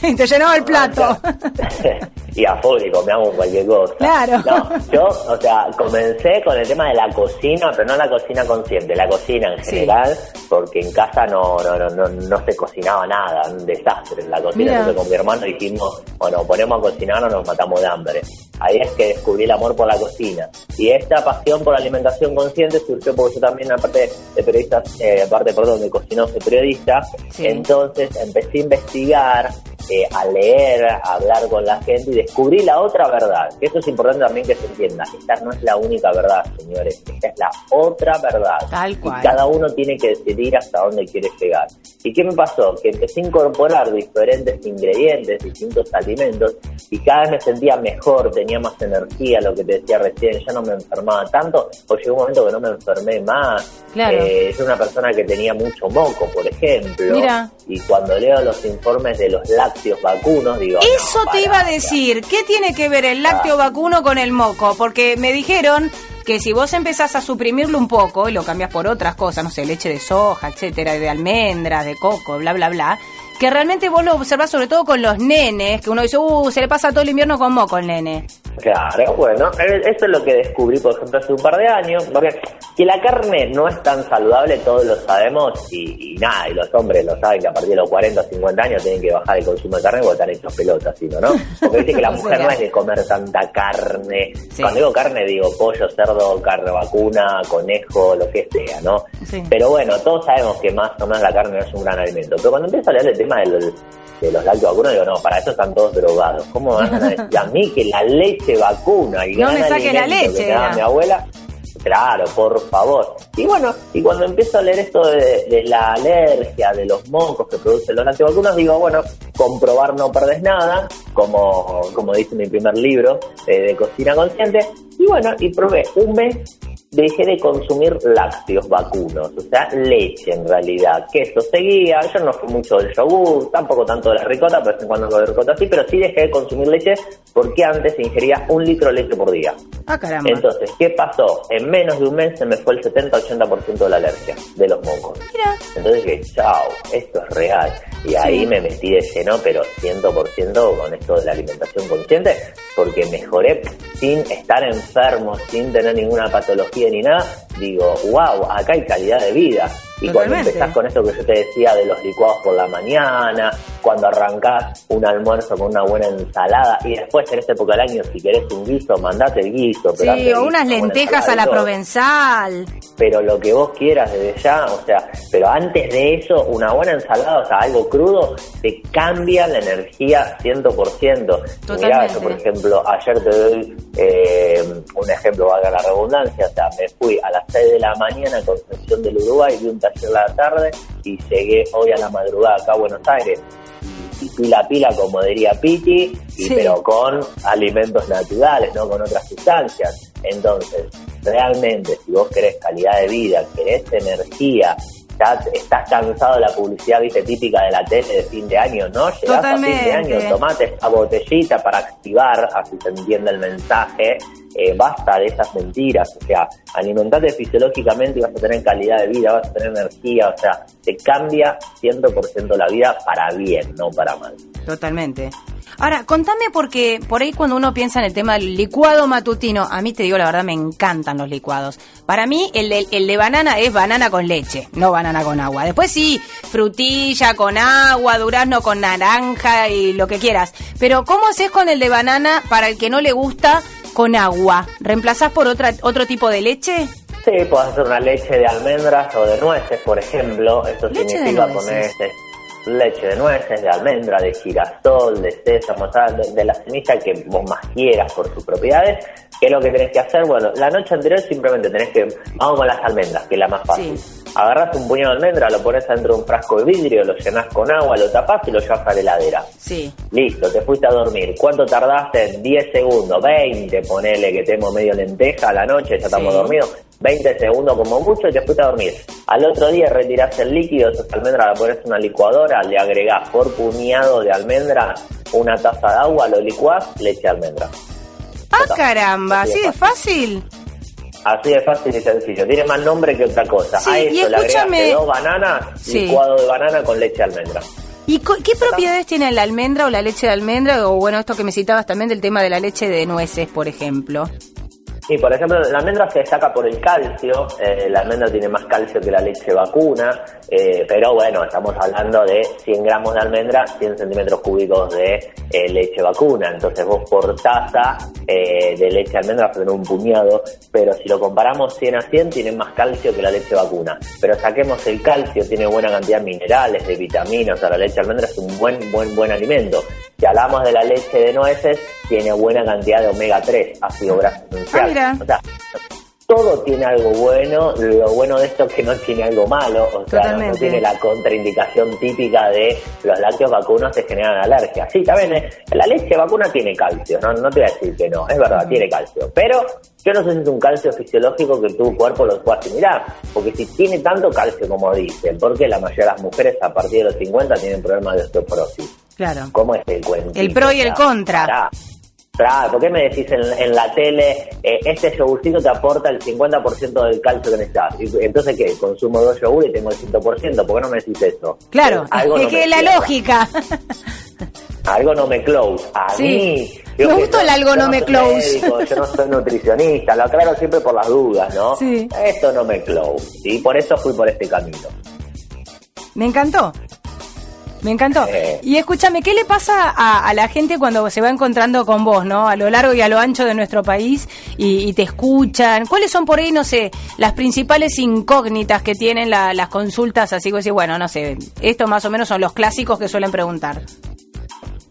te llenaba el plato. y a full y comíamos cualquier cosa. Claro. No, yo, o sea, comencé con el tema de la cocina, pero no la cocina consciente, la cocina en Sí. general, porque en casa no, no, no, no, no se cocinaba nada, un desastre. La cocina, Mira. entonces con mi hermano dijimos, bueno, ponemos a cocinar o nos matamos de hambre. Ahí es que descubrí el amor por la cocina. Y esta pasión por la alimentación consciente surgió porque yo también, aparte de periodista, eh, aparte, perdón, de cocinero, soy periodista, Sí. entonces empecé a investigar, eh, a leer, a hablar con la gente y descubrí la otra verdad. Que eso es importante también que se entienda. Esta no es la única verdad, señores. Esta es la otra verdad. Tal cual. Y cada uno tiene que decidir hasta dónde quiere llegar. ¿Y qué me pasó? Que empecé a incorporar diferentes ingredientes, distintos alimentos, y cada vez me sentía mejor, tenía más energía, lo que te decía recién, ya no me enfermaba tanto, o llegó un momento que no me enfermé más. Claro. Eh, yo era una persona que tenía mucho moco, por ejemplo. Mira. Y cuando leo los informes de los lácteos vacunos, digo. Eso no, te iba a decir, ¿qué tiene que ver el lácteo vacuno con el moco? Porque me dijeron que si vos empezás a suprimirlo un poco y lo cambias por otras cosas, no sé, leche de soja, etcétera, de almendras, de coco, bla, bla, bla, que realmente vos lo observás sobre todo con los nenes, que uno dice, uh, se le pasa todo el invierno con moco el nene. Claro, bueno, eh, eso es lo que descubrí, por ejemplo, hace un par de años, porque que la carne no es tan saludable, todos lo sabemos, y, y nada, y los hombres lo saben que a partir de los 40 o 50 años tienen que bajar el consumo de carne porque están hechos pelotas, sino, ¿no? Porque dice que la mujer no es de comer tanta carne. Sí. Cuando digo carne, digo pollo, cerdo, carne vacuna, conejo, lo que sea, ¿no? Sí. Pero bueno, todos sabemos que más o menos la carne no es un gran alimento. Pero cuando empiezo a leer el tema del, de los lácteos vacunos, digo, no, para eso están todos drogados. ¿Cómo van a decir a mí que la leche vacuna y No me saques la leche, que mi abuela? Claro, por favor. Y bueno, y cuando empiezo a leer esto de, de la alergia, de los mocos que producen los lácteos vacunos, digo, bueno, comprobar no perdés nada, como, como dice mi primer libro eh, de cocina consciente. Y bueno, y probé un mes dejé de consumir lácteos vacunos, o sea, leche en realidad. Queso seguía, yo no fui mucho del yogur, tampoco tanto de la ricota, pero en cuando con ricota sí, pero sí dejé de consumir leche porque antes ingería un litro de leche por día. Ah, caramba. Entonces, ¿qué pasó? En menos de un mes se me fue el 70-80% de la alergia de los mocos. Mira. Entonces dije, chao, esto es real. Y ahí me metí de lleno, pero 100% con esto de la alimentación consciente, porque mejoré sin estar enfermo, sin tener ninguna patología ni nada. Digo, wow, acá hay calidad de vida. Y cuando empezás con esto que yo te decía de los licuados por la mañana, cuando arrancás un almuerzo con una buena ensalada y después en esta época del año, si querés un guiso, mandate el guiso. pero Sí, o unas lentejas a la provenzal. pero lo que vos quieras desde ya, o sea, pero antes de eso, una buena ensalada, o sea, algo crudo, te cambia la energía 100%. Y Mirá, yo, por ejemplo, ayer te doy eh, un ejemplo, valga la redundancia, o sea, me fui a las 6 de la mañana a Concepción del Uruguay, vi un taller a la tarde y llegué hoy a la madrugada acá a Buenos Aires. Y, y pila pila, como diría Piti, y Sí. pero con alimentos naturales, no con otras sustancias. Entonces, realmente, si vos querés calidad de vida, querés energía, estás cansado de la publicidad viste típica de la tele de fin de año, ¿no? Llegás a fin de año, tomate esta botellita para activar, así se entiende el mensaje, eh, basta de esas mentiras, o sea, alimentate fisiológicamente y vas a tener calidad de vida, vas a tener energía, o sea, te cambia 100% la vida para bien, no para mal. Totalmente. Ahora, contame porque por ahí cuando uno piensa en el tema del licuado matutino, a mí te digo la verdad, me encantan los licuados. Para mí, el de, el de banana es banana con leche, no banana con agua. Después sí, frutilla con agua, durazno con naranja y lo que quieras. Pero ¿cómo haces con el de banana para el que no le gusta con agua? ¿Reemplazás por otra, otro tipo de leche? Sí, puedes hacer una leche de almendras o de nueces, por ejemplo. Eso significa poner este, leche de nueces, de almendra, de girasol, de sésamo, de, de la semilla que vos más quieras por sus propiedades. ¿Qué es lo que tenés que hacer? Bueno, la noche anterior simplemente tenés que... Vamos con las almendras, que es la más fácil. Agarras un puñado de almendra, lo pones dentro de un frasco de vidrio, lo llenas con agua, lo tapás y lo llevas a la heladera. Sí. Listo, te fuiste a dormir. ¿Cuánto tardaste? 10 segundos, 20, ponele que tenemos medio lenteja a la noche, ya estamos Sí. dormidos. 20 segundos como mucho y te fuiste a dormir. Al otro día retirás el líquido, esas almendras la pones en una licuadora, le agregás por puñado de almendra una taza de agua, lo licuás, leche de almendra. Ah, caramba, ¿así de fácil? Así de fácil y sencillo. Tiene más nombre que otra cosa. Sí, a eso le agregaste dos bananas, Sí. licuado de banana con leche de almendra. ¿Y qué propiedades tiene la almendra o la leche de almendra? O bueno, esto que me citabas también del tema de la leche de nueces, por ejemplo. Sí, por ejemplo, la almendra se destaca por el calcio, eh, la almendra tiene más calcio que la leche vacuna, eh, pero bueno, estamos hablando de 100 gramos de almendra, 100 centímetros cúbicos de eh, leche vacuna, entonces vos por taza eh, de leche de almendra vas a un puñado, pero si lo comparamos 100 a 100 tiene más calcio que la leche vacuna, pero saquemos el calcio, tiene buena cantidad de minerales, de vitaminas, o sea, la leche de almendra es un buen, buen, buen alimento. Si hablamos de la leche de nueces, tiene buena cantidad de omega 3, ácido graso esencial. Ah. O sea, todo tiene algo bueno, lo bueno de esto es que no tiene algo malo, o sea, no, tiene la contraindicación típica de los lácteos vacunos te generan alergia. Sí, también eh, la leche vacuna tiene calcio, no, no te voy a decir que no, es verdad, tiene calcio, pero yo no sé si es un calcio fisiológico que tu cuerpo lo pueda asimilar, porque si tiene tanto calcio como dicen, porque la mayoría de las mujeres a partir de los 50 tienen problemas de osteoporosis. Claro. ¿Cómo es el cuento? El pro y el contra. Claro, ¿por qué me decís en, en la tele, eh, este yogurcito te aporta el 50% del calcio que necesitas? Y, Entonces, ¿qué? Consumo dos yogur y tengo el 100%, ¿por qué no me decís eso? Claro, Eh, algo es no que la cierra. lógica. Algo no me close. A Sí. mí... Me gustó el algo no me close. médico, yo no soy nutricionista, lo aclaro siempre por las dudas, ¿no? Sí. Esto no me close, y por eso fui por este camino. Me encantó. Me encantó. Eh. Y escúchame, ¿qué le pasa a, a la gente cuando se va encontrando con vos, ¿no? A lo largo y a lo ancho de nuestro país y, y te escuchan. ¿Cuáles son por ahí, no sé, las principales incógnitas que tienen la- las consultas? Así que decir, bueno, no sé, esto más o menos son los clásicos que suelen preguntar.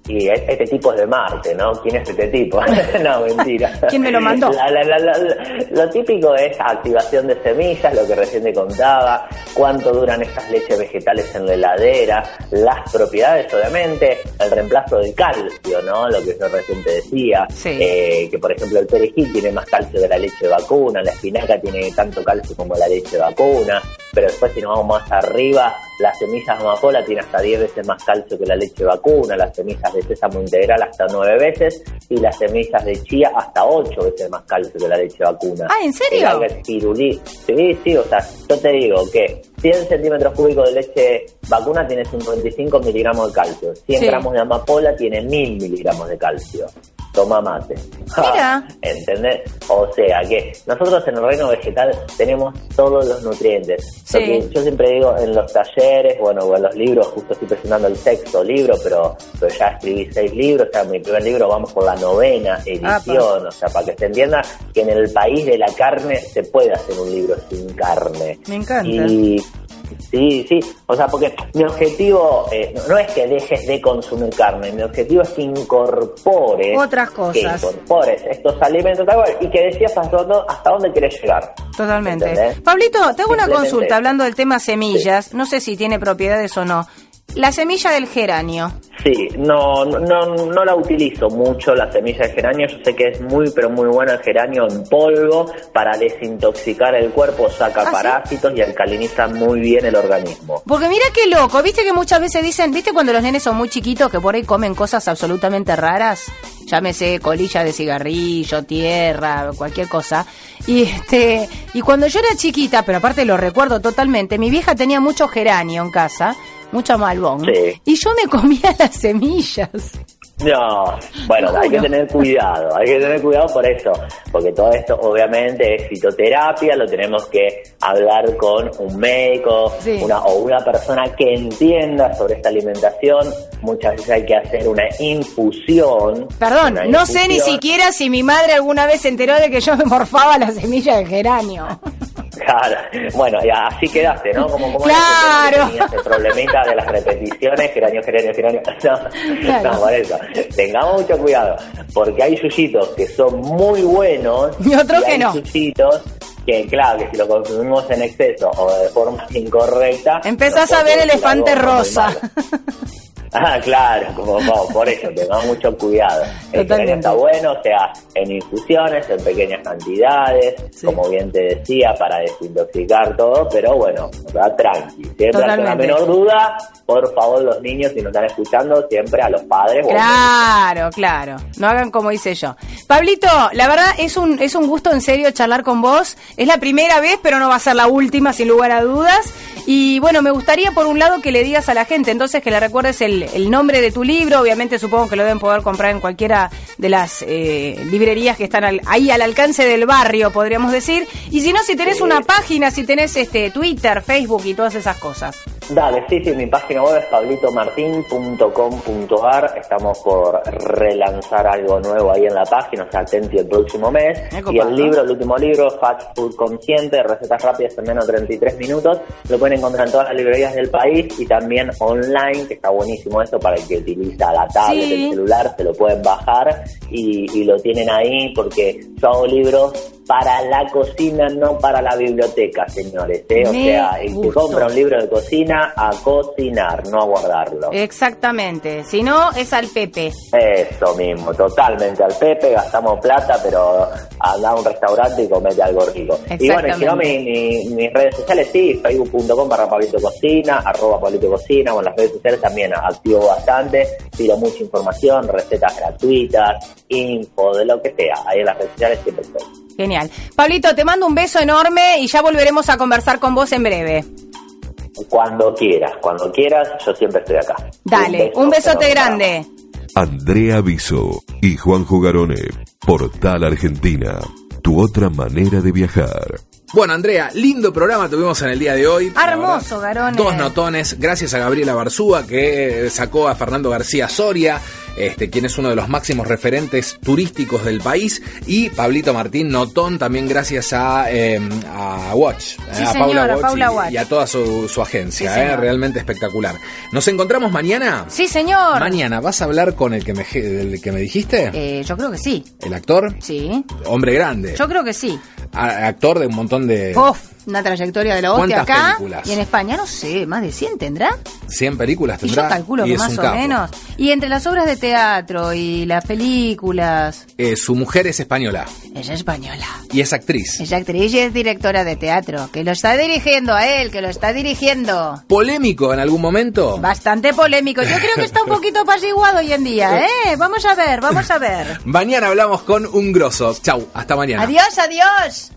Y e- este tipo es de Marte, ¿no? ¿Quién es este tipo? no, mentira. ¿Quién me lo mandó? La- la- la- la- la- lo típico es activación de semillas, lo que recién te contaba, cuánto duran estas leches vegetales en la heladera, las propiedades, obviamente, el reemplazo del calcio, ¿no? Lo que yo recién te decía, Sí. eh, que por ejemplo el perejil tiene más calcio que la leche vacuna, la espinaca tiene tanto calcio como la leche vacuna, pero después si nos vamos más arriba, las semillas de amapola tienen hasta 10 veces más calcio que la leche vacuna, las semillas de sésamo integral hasta 9 veces y las semillas de chía hasta 8 veces más calcio que la leche vacuna. Ah, ¿en serio? El alga espirulí, sí, sí, o sea, yo te digo que 100 centímetros cúbicos de leche vacuna tiene 55 miligramos de calcio, 100 Sí. gramos de amapola tiene 1000 miligramos de calcio. Toma mate. Mira. ¿Entendés? O sea que nosotros en el reino vegetal tenemos todos los nutrientes. Sí. Lo que yo siempre digo en los talleres, bueno, o en los libros, justo estoy presentando el sexto libro, pero, pero ya escribí seis libros, o sea, mi primer libro vamos por la novena edición, o sea, para que se entienda que en el país de la carne se puede hacer un libro sin carne. Me encanta. Y Sí, sí, o sea, porque mi objetivo eh, no, es que dejes de consumir carne, mi objetivo es que incorpores Otras que cosas. incorpores estos alimentos tal cual, y que decías hasta dónde, hasta dónde querés llegar. Totalmente. ¿Entendés? Pablito, te hago una consulta hablando del tema semillas. No sé si tiene propiedades o no. La semilla del geranio. Sí, no, no, no la utilizo mucho la semilla de geranio. Yo sé que es muy, pero muy bueno el geranio en polvo para desintoxicar el cuerpo, saca ¿Ah, sí? parásitos y alcaliniza muy bien el organismo. Porque mira qué loco, viste que muchas veces dicen, viste cuando los nenes son muy chiquitos que por ahí comen cosas absolutamente raras, llámese colilla de cigarrillo, tierra, cualquier cosa. Y este, y cuando yo era chiquita, pero aparte lo recuerdo totalmente, mi vieja tenía mucho geranio en casa, mucho malbón, Sí. y yo me comía las semillas. No, bueno, hay que tener cuidado, hay que tener cuidado por eso, porque todo esto obviamente es fitoterapia, lo tenemos que hablar con un médico Sí. una, o una persona que entienda sobre esta alimentación. Muchas veces hay que hacer una infusión. Perdón, una no sé ni siquiera si mi madre alguna vez se enteró de que yo me morfaba la semilla de geranio. Claro, bueno, y así quedaste, ¿no? Como, como Claro. tenías el problemita de las repeticiones, geranio, geranio, geranio. No, Claro. no, por eso. Tengamos mucho cuidado, porque hay yuyitos que son muy buenos Y otros que hay no. yuyitos que, claro, que si lo consumimos en exceso o de forma incorrecta... Empezás a ver elefante rosa. Ah, claro, como, como por eso, tengamos mucho cuidado. El Totalmente. está bueno, o sea, en infusiones, en pequeñas cantidades, Sí. como bien te decía, para desintoxicar todo, pero bueno, va tranqui. Siempre ante la menor duda, por favor, los niños, si nos están escuchando, siempre a los padres. Claro, claro. No hagan como hice yo. Pablito, la verdad es un, es un gusto en serio charlar con vos. Es la primera vez, pero no va a ser la última, sin lugar a dudas. Y bueno, me gustaría por un lado que le digas a la gente, entonces que le recuerdes el, el nombre de tu libro. Obviamente supongo que lo deben poder comprar en cualquiera de las eh, librerías que están al- ahí al alcance del barrio, podríamos decir. Y si no, si tenés Sí. una página, si tenés este Twitter, Facebook y todas esas cosas. Dale, sí, sí, mi página web es pablitomartin.com.ar. Estamos por relanzar algo nuevo ahí en la página, o sea, atenti el próximo mes. Me Y el libro, el último libro, Fast Food Consciente, recetas rápidas en menos de 33 minutos, lo pueden encontrar en todas las librerías del país y también online, que está buenísimo esto para el que utiliza la tablet, Sí. el celular, se lo pueden bajar y, y lo tienen ahí porque yo hago libros para la cocina, no para la biblioteca, señores. ¿eh? O Me sea, el que compra un libro de cocina, a cocinar, no a guardarlo. Exactamente. Si no, es al Pepe. Eso mismo, totalmente al Pepe, gastamos plata, pero anda a un restaurante y comete algo rico. Y bueno, si no, mi- mi- mis redes sociales sí, facebook.com barra Pablito Cocina, arroba Pablito Cocina, o en las redes sociales también activo bastante, pido mucha información, recetas gratuitas, info, de lo que sea. Ahí en las redes sociales estoy. Genial. Pablito, te mando un beso enorme y ya volveremos a conversar con vos en breve. Cuando quieras, cuando quieras, yo siempre estoy acá. Dale, un, besote grande. Andrea Viso y Juan Jugarone, Portal Argentina, tu otra manera de viajar. Bueno, Andrea, lindo programa tuvimos en el día de hoy. Hermoso, Garone. Dos notones, gracias a Gabriela Barzúa que sacó a Fernando García Soria, este, quien es uno de los máximos referentes turísticos del país, y Pablito Martín Notón, también gracias a, eh, a Watch, Sí, eh, a señor, a Watch Paula y, Watch. y a toda su, su agencia, Sí, eh, realmente espectacular. ¿Nos encontramos mañana? Sí, señor. Mañana, ¿vas a hablar con el que me, del que me dijiste? Eh, yo creo que sí. ¿El actor? Sí. Hombre grande. Yo creo que sí. A- actor de un montón de... Uf, una trayectoria de la hostia ¿Cuántas acá. películas? Y en España, no sé, más de 100 tendrá. 100 películas Y tendrá. yo calculo y que es más o capo. menos. Y entre las obras de teatro y las películas. Eh, su mujer es española Ella es española. y es actriz. Es actriz y es directora de teatro. Que lo está dirigiendo a él, que lo está dirigiendo. ¿Polémico en algún momento? Bastante polémico. Yo creo que está un poquito apaciguado hoy en día, ¿eh? Vamos a ver, vamos a ver. Mañana hablamos con un grosso. Chau, hasta mañana. Adiós, adiós.